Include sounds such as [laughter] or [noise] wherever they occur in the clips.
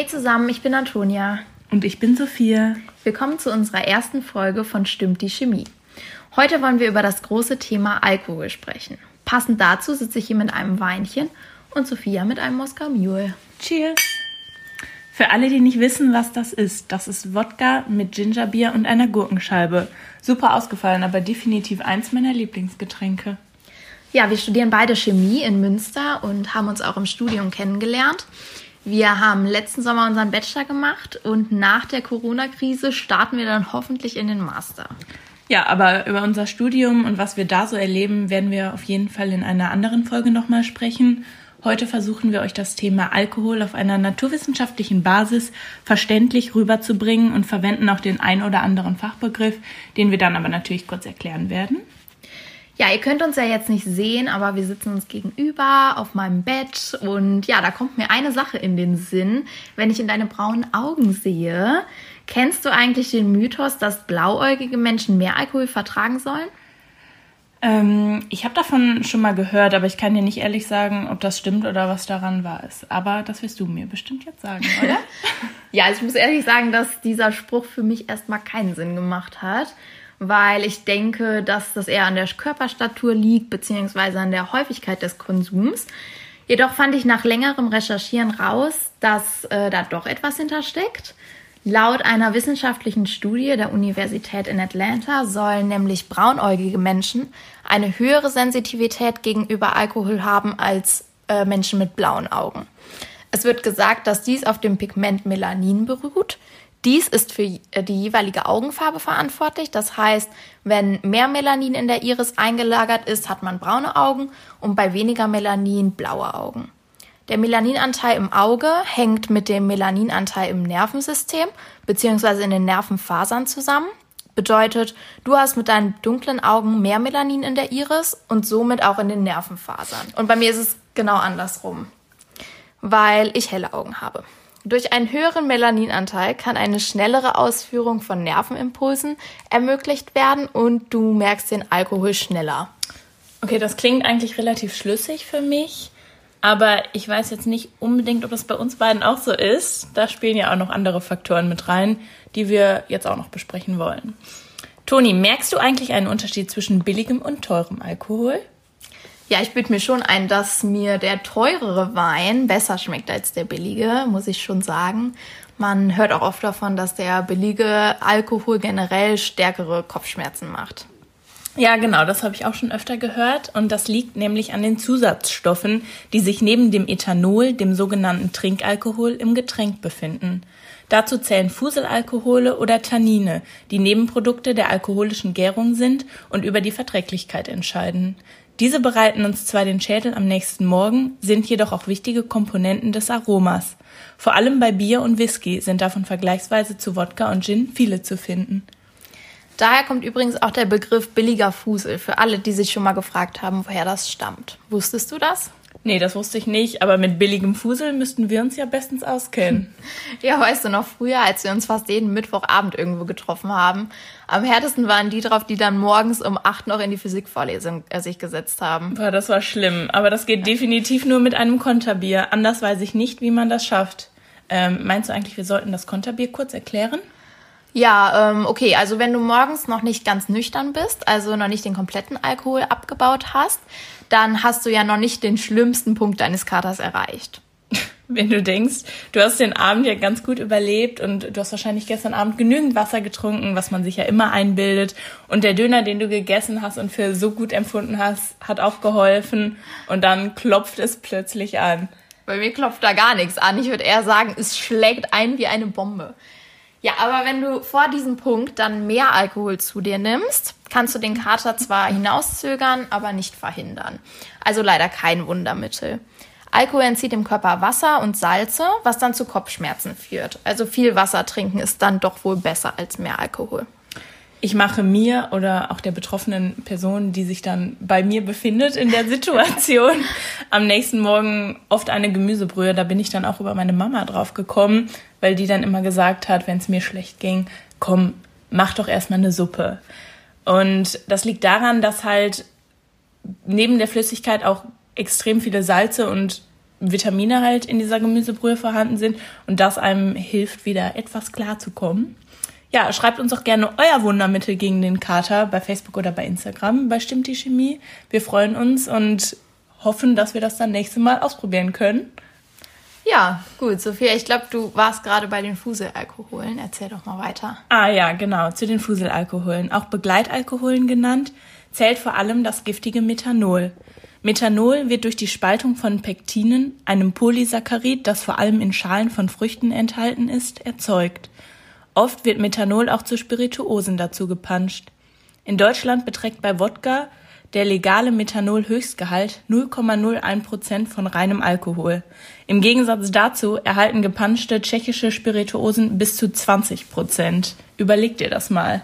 Hey zusammen, ich bin Antonia. Und ich bin Sophia. Willkommen zu unserer ersten Folge von Stimmt die Chemie. Heute wollen wir über das große Thema Alkohol sprechen. Passend dazu sitze ich hier mit einem Weinchen und Sophia mit einem Moskau Mule. Cheers! Für alle, die nicht wissen, was das ist, das ist Wodka mit Gingerbier und einer Gurkenscheibe. Super ausgefallen, aber definitiv eins meiner Lieblingsgetränke. Ja, wir studieren beide Chemie in Münster und haben uns auch im Studium kennengelernt. Wir haben letzten Sommer unseren Bachelor gemacht und nach der Corona-Krise starten wir dann hoffentlich in den Master. Ja, aber über unser Studium und was wir da so erleben, werden wir auf jeden Fall in einer anderen Folge nochmal sprechen. Heute versuchen wir euch das Thema Alkohol auf einer naturwissenschaftlichen Basis verständlich rüberzubringen und verwenden auch den ein oder anderen Fachbegriff, den wir dann aber natürlich kurz erklären werden. Ja, ihr könnt uns ja jetzt nicht sehen, aber wir sitzen uns gegenüber auf meinem Bett und ja, da kommt mir eine Sache in den Sinn, wenn ich in deine braunen Augen sehe. Kennst du eigentlich den Mythos, dass blauäugige Menschen mehr Alkohol vertragen sollen? Ähm, ich habe davon schon mal gehört, aber ich kann dir nicht ehrlich sagen, ob das stimmt oder was daran ist. Aber das wirst du mir bestimmt jetzt sagen, [laughs] oder? ja, also ich muss ehrlich sagen, dass dieser Spruch für mich erstmal keinen Sinn gemacht hat, weil ich denke, dass das eher an der Körperstatur liegt, beziehungsweise an der Häufigkeit des Konsums. Jedoch fand ich nach längerem Recherchieren raus, dass äh, da doch etwas hintersteckt. Laut einer wissenschaftlichen Studie der Universität in Atlanta sollen nämlich braunäugige Menschen eine höhere Sensitivität gegenüber Alkohol haben als äh, Menschen mit blauen Augen. Es wird gesagt, dass dies auf dem Pigment Melanin beruht. Dies ist für äh, die jeweilige Augenfarbe verantwortlich. Das heißt, wenn mehr Melanin in der Iris eingelagert ist, hat man braune Augen und bei weniger Melanin blaue Augen. Der Melaninanteil im Auge hängt mit dem Melaninanteil im Nervensystem bzw. in den Nervenfasern zusammen. Bedeutet, du hast mit deinen dunklen Augen mehr Melanin in der Iris und somit auch in den Nervenfasern. Und bei mir ist es genau andersrum, weil ich helle Augen habe. Durch einen höheren Melaninanteil kann eine schnellere Ausführung von Nervenimpulsen ermöglicht werden und du merkst den Alkohol schneller. Okay, das klingt eigentlich relativ schlüssig für mich. Aber ich weiß jetzt nicht unbedingt, ob das bei uns beiden auch so ist. Da spielen ja auch noch andere Faktoren mit rein, die wir jetzt auch noch besprechen wollen. Toni, merkst du eigentlich einen Unterschied zwischen billigem und teurem Alkohol? Ja, ich bitte mir schon ein, dass mir der teurere Wein besser schmeckt als der billige, muss ich schon sagen. Man hört auch oft davon, dass der billige Alkohol generell stärkere Kopfschmerzen macht. Ja, genau, das habe ich auch schon öfter gehört. Und das liegt nämlich an den Zusatzstoffen, die sich neben dem Ethanol, dem sogenannten Trinkalkohol, im Getränk befinden. Dazu zählen Fuselalkohole oder Tannine, die Nebenprodukte der alkoholischen Gärung sind und über die Verträglichkeit entscheiden. Diese bereiten uns zwar den Schädel am nächsten Morgen, sind jedoch auch wichtige Komponenten des Aromas. Vor allem bei Bier und Whisky sind davon vergleichsweise zu Wodka und Gin viele zu finden. Daher kommt übrigens auch der Begriff billiger Fusel für alle, die sich schon mal gefragt haben, woher das stammt. Wusstest du das? Nee, das wusste ich nicht, aber mit billigem Fusel müssten wir uns ja bestens auskennen. [laughs] ja, weißt du noch, früher, als wir uns fast jeden Mittwochabend irgendwo getroffen haben, am härtesten waren die drauf, die dann morgens um acht noch in die Physikvorlesung äh, sich gesetzt haben. Boah, das war schlimm, aber das geht definitiv nur mit einem Konterbier. Anders weiß ich nicht, wie man das schafft. Ähm, meinst du eigentlich, wir sollten das Konterbier kurz erklären? Ja, ähm, okay, also wenn du morgens noch nicht ganz nüchtern bist, also noch nicht den kompletten Alkohol abgebaut hast, dann hast du ja noch nicht den schlimmsten Punkt deines Katers erreicht. [laughs] Wenn du denkst, du hast den Abend ja ganz gut überlebt und du hast wahrscheinlich gestern Abend genügend Wasser getrunken, was man sich ja immer einbildet. Und der Döner, den du gegessen hast und für so gut empfunden hast, hat auch geholfen. Und dann klopft es plötzlich an. Bei mir klopft da gar nichts an. Ich würde eher sagen, es schlägt ein wie eine Bombe. Ja, aber wenn du vor diesem Punkt dann mehr Alkohol zu dir nimmst, kannst du den Kater zwar hinauszögern, aber nicht verhindern. Also leider kein Wundermittel. Alkohol entzieht dem Körper Wasser und Salze, was dann zu Kopfschmerzen führt. Also viel Wasser trinken ist dann doch wohl besser als mehr Alkohol ich mache mir oder auch der betroffenen Person, die sich dann bei mir befindet in der Situation, [laughs] am nächsten Morgen oft eine Gemüsebrühe. Da bin ich dann auch über meine Mama drauf gekommen, weil die dann immer gesagt hat, wenn es mir schlecht ging, komm, mach doch erstmal eine Suppe. Und das liegt daran, dass halt neben der Flüssigkeit auch extrem viele Salze und Vitamine halt in dieser Gemüsebrühe vorhanden sind und das einem hilft, wieder etwas klar zu kommen. Ja, schreibt uns auch gerne euer Wundermittel gegen den Kater bei Facebook oder bei Instagram bei Stimmt die Chemie. Wir freuen uns und hoffen, dass wir das dann nächste Mal ausprobieren können. Ja, gut, Sophia, ich glaube, du warst gerade bei den Fuselalkoholen. Erzähl doch mal weiter. Ah ja, genau, zu den Fuselalkoholen, auch Begleitalkoholen genannt, zählt vor allem das giftige Methanol. Methanol wird durch die Spaltung von Pektinen, einem Polysaccharid, das vor allem in Schalen von Früchten enthalten ist, erzeugt. Oft wird Methanol auch zu Spirituosen dazu gepanscht. In Deutschland beträgt bei Wodka der legale Methanol-Höchstgehalt 0,01 Prozent von reinem Alkohol. Im Gegensatz dazu erhalten gepanschte tschechische Spirituosen bis zu 20 Prozent. Überleg dir das mal.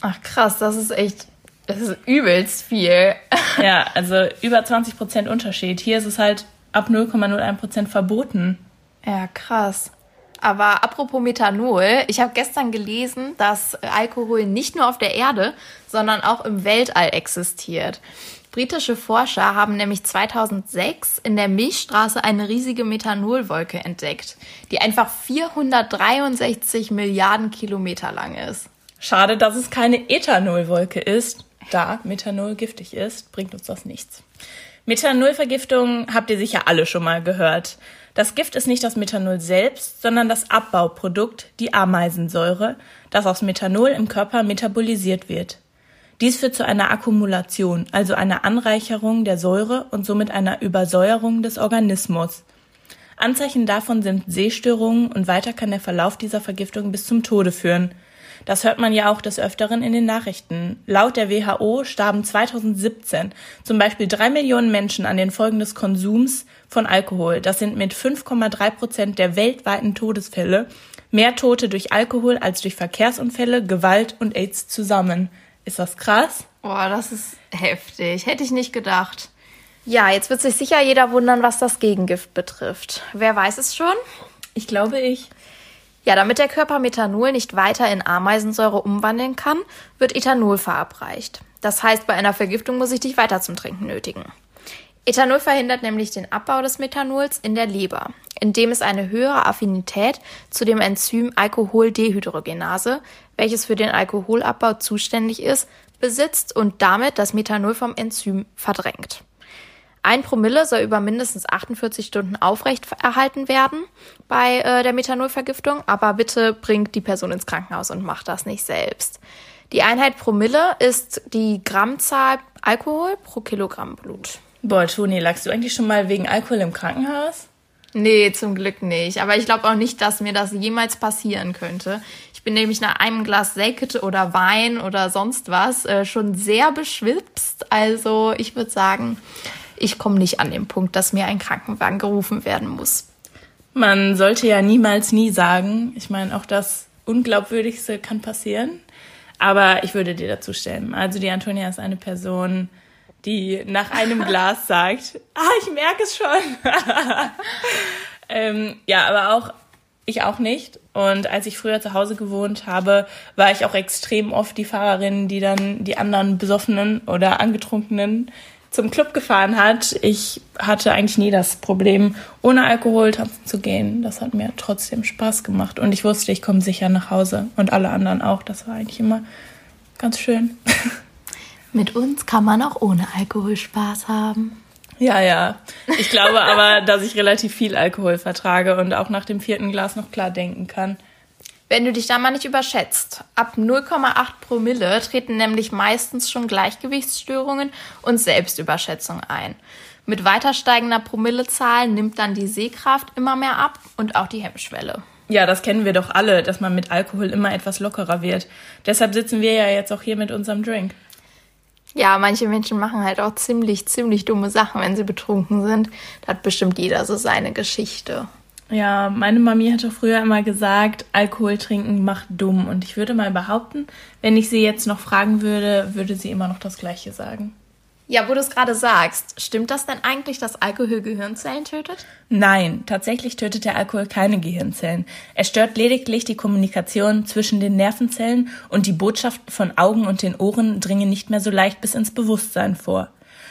Ach krass, das ist echt, das ist übelst viel. [laughs] ja, also über 20 Prozent Unterschied. Hier ist es halt ab 0,01 Prozent verboten. Ja, krass. Aber apropos Methanol, ich habe gestern gelesen, dass Alkohol nicht nur auf der Erde, sondern auch im Weltall existiert. Britische Forscher haben nämlich 2006 in der Milchstraße eine riesige Methanolwolke entdeckt, die einfach 463 Milliarden Kilometer lang ist. Schade, dass es keine Ethanolwolke ist. Da Methanol giftig ist, bringt uns das nichts. Methanolvergiftung habt ihr sicher alle schon mal gehört. Das Gift ist nicht das Methanol selbst, sondern das Abbauprodukt, die Ameisensäure, das aus Methanol im Körper metabolisiert wird. Dies führt zu einer Akkumulation, also einer Anreicherung der Säure und somit einer Übersäuerung des Organismus. Anzeichen davon sind Sehstörungen und weiter kann der Verlauf dieser Vergiftung bis zum Tode führen. Das hört man ja auch des Öfteren in den Nachrichten. Laut der WHO starben 2017 zum Beispiel drei Millionen Menschen an den Folgen des Konsums von Alkohol. Das sind mit 5,3 Prozent der weltweiten Todesfälle mehr Tote durch Alkohol als durch Verkehrsunfälle, Gewalt und AIDS zusammen. Ist das krass? Boah, das ist heftig. Hätte ich nicht gedacht. Ja, jetzt wird sich sicher jeder wundern, was das Gegengift betrifft. Wer weiß es schon? Ich glaube ich. Ja, damit der Körper Methanol nicht weiter in Ameisensäure umwandeln kann, wird Ethanol verabreicht. Das heißt, bei einer Vergiftung muss ich dich weiter zum Trinken nötigen. Ethanol verhindert nämlich den Abbau des Methanols in der Leber, indem es eine höhere Affinität zu dem Enzym Alkoholdehydrogenase, welches für den Alkoholabbau zuständig ist, besitzt und damit das Methanol vom Enzym verdrängt. Ein Promille soll über mindestens 48 Stunden aufrecht erhalten werden bei äh, der Methanolvergiftung, aber bitte bringt die Person ins Krankenhaus und macht das nicht selbst. Die Einheit Promille ist die Grammzahl Alkohol pro Kilogramm Blut. Boah, Toni, lagst du eigentlich schon mal wegen Alkohol im Krankenhaus? Nee, zum Glück nicht. Aber ich glaube auch nicht, dass mir das jemals passieren könnte. Ich bin nämlich nach einem Glas Selkete oder Wein oder sonst was äh, schon sehr beschwipst. Also ich würde sagen, ich komme nicht an den Punkt, dass mir ein Krankenwagen gerufen werden muss. Man sollte ja niemals nie sagen. Ich meine, auch das Unglaubwürdigste kann passieren. Aber ich würde dir dazu stellen. Also die Antonia ist eine Person, die nach einem Glas [laughs] sagt, ah, ich merke es schon. [laughs] ähm, ja, aber auch ich auch nicht. Und als ich früher zu Hause gewohnt habe, war ich auch extrem oft die Fahrerin, die dann die anderen Besoffenen oder Angetrunkenen zum Club gefahren hat. Ich hatte eigentlich nie das Problem, ohne Alkohol tanzen zu gehen. Das hat mir trotzdem Spaß gemacht. Und ich wusste, ich komme sicher nach Hause. Und alle anderen auch. Das war eigentlich immer ganz schön. [laughs] Mit uns kann man auch ohne Alkohol Spaß haben. Ja, ja. Ich glaube aber, [laughs] dass ich relativ viel Alkohol vertrage und auch nach dem vierten Glas noch klar denken kann. Wenn du dich da mal nicht überschätzt. Ab 0,8 Promille treten nämlich meistens schon Gleichgewichtsstörungen und Selbstüberschätzung ein. Mit weiter steigender Promillezahl nimmt dann die Sehkraft immer mehr ab und auch die Hemmschwelle. Ja, das kennen wir doch alle, dass man mit Alkohol immer etwas lockerer wird. Deshalb sitzen wir ja jetzt auch hier mit unserem Drink. Ja, manche Menschen machen halt auch ziemlich, ziemlich dumme Sachen, wenn sie betrunken sind. Da hat bestimmt jeder so seine Geschichte. Ja, meine Mami hatte früher immer gesagt, Alkohol trinken macht dumm. Und ich würde mal behaupten, wenn ich sie jetzt noch fragen würde, würde sie immer noch das Gleiche sagen. Ja, wo du es gerade sagst, stimmt das denn eigentlich, dass Alkohol Gehirnzellen tötet? Nein, tatsächlich tötet der Alkohol keine Gehirnzellen. Er stört lediglich die Kommunikation zwischen den Nervenzellen und die Botschaften von Augen und den Ohren dringen nicht mehr so leicht bis ins Bewusstsein vor.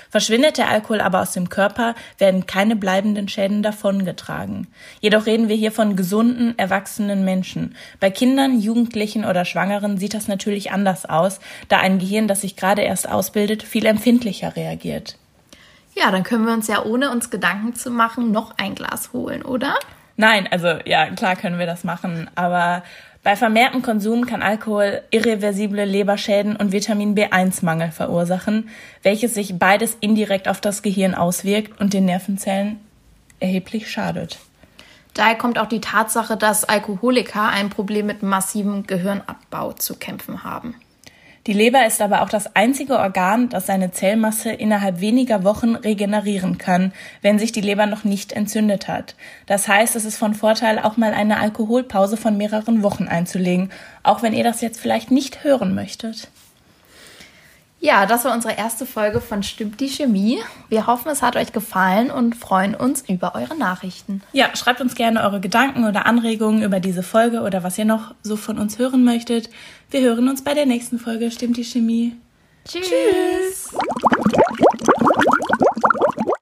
Verschwindet der Alkohol aber aus dem Körper, werden keine bleibenden Schäden davongetragen. Jedoch reden wir hier von gesunden, erwachsenen Menschen. Bei Kindern, Jugendlichen oder Schwangeren sieht das natürlich anders aus, da ein Gehirn, das sich gerade erst ausbildet, viel empfindlicher reagiert. Ja, dann können wir uns ja ohne uns Gedanken zu machen noch ein Glas holen, oder? Nein, also ja, klar können wir das machen, aber bei vermehrtem Konsum kann Alkohol irreversible Leberschäden und Vitamin B1-Mangel verursachen, welches sich beides indirekt auf das Gehirn auswirkt und den Nervenzellen erheblich schadet. Daher kommt auch die Tatsache, dass Alkoholiker ein Problem mit massivem Gehirnabbau zu kämpfen haben. Die Leber ist aber auch das einzige Organ, das seine Zellmasse innerhalb weniger Wochen regenerieren kann, wenn sich die Leber noch nicht entzündet hat. Das heißt, es ist von Vorteil, auch mal eine Alkoholpause von mehreren Wochen einzulegen, auch wenn ihr das jetzt vielleicht nicht hören möchtet. Ja, das war unsere erste Folge von Stimmt die Chemie. Wir hoffen, es hat euch gefallen und freuen uns über eure Nachrichten. Ja, schreibt uns gerne eure Gedanken oder Anregungen über diese Folge oder was ihr noch so von uns hören möchtet. Wir hören uns bei der nächsten Folge Stimmt die Chemie. Tschüss. Tschüss.